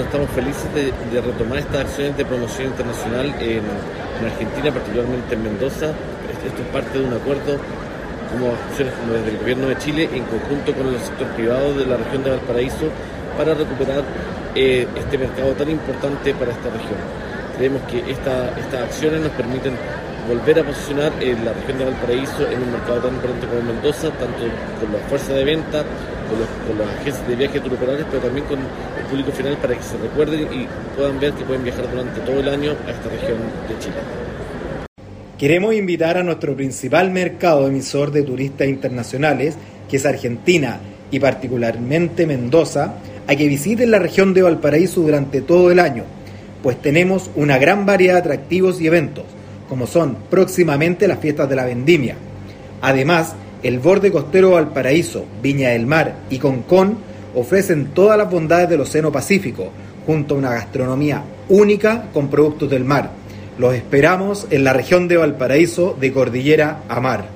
Estamos felices de, retomar estas acciones de promoción internacional en, Argentina, particularmente en Mendoza. Esto es parte de un acuerdo como como desde el gobierno de Chile en conjunto con el sector privado de la región de Valparaíso para recuperar eh, este mercado tan importante para esta región. Creemos que estas acciones nos permiten volver a posicionar la región de Valparaíso en un mercado tan importante como Mendoza, tanto con la fuerza de venta, con, los, con las agencias de viajes turoperadores, pero también con el público final para que se recuerden y puedan ver que pueden viajar durante todo el año a esta región de Chile. Queremos invitar a nuestro principal mercado emisor de turistas internacionales, que es Argentina y particularmente Mendoza, a que visiten la región de Valparaíso durante todo el año, pues tenemos una gran variedad de atractivos y eventos, como son próximamente las fiestas de la vendimia. Además, el borde costero Valparaíso, Viña del Mar y Concón ofrecen todas las bondades del Océano Pacífico, junto a una gastronomía única con productos del mar los esperamos en la región de Valparaíso de Cordillera a Mar.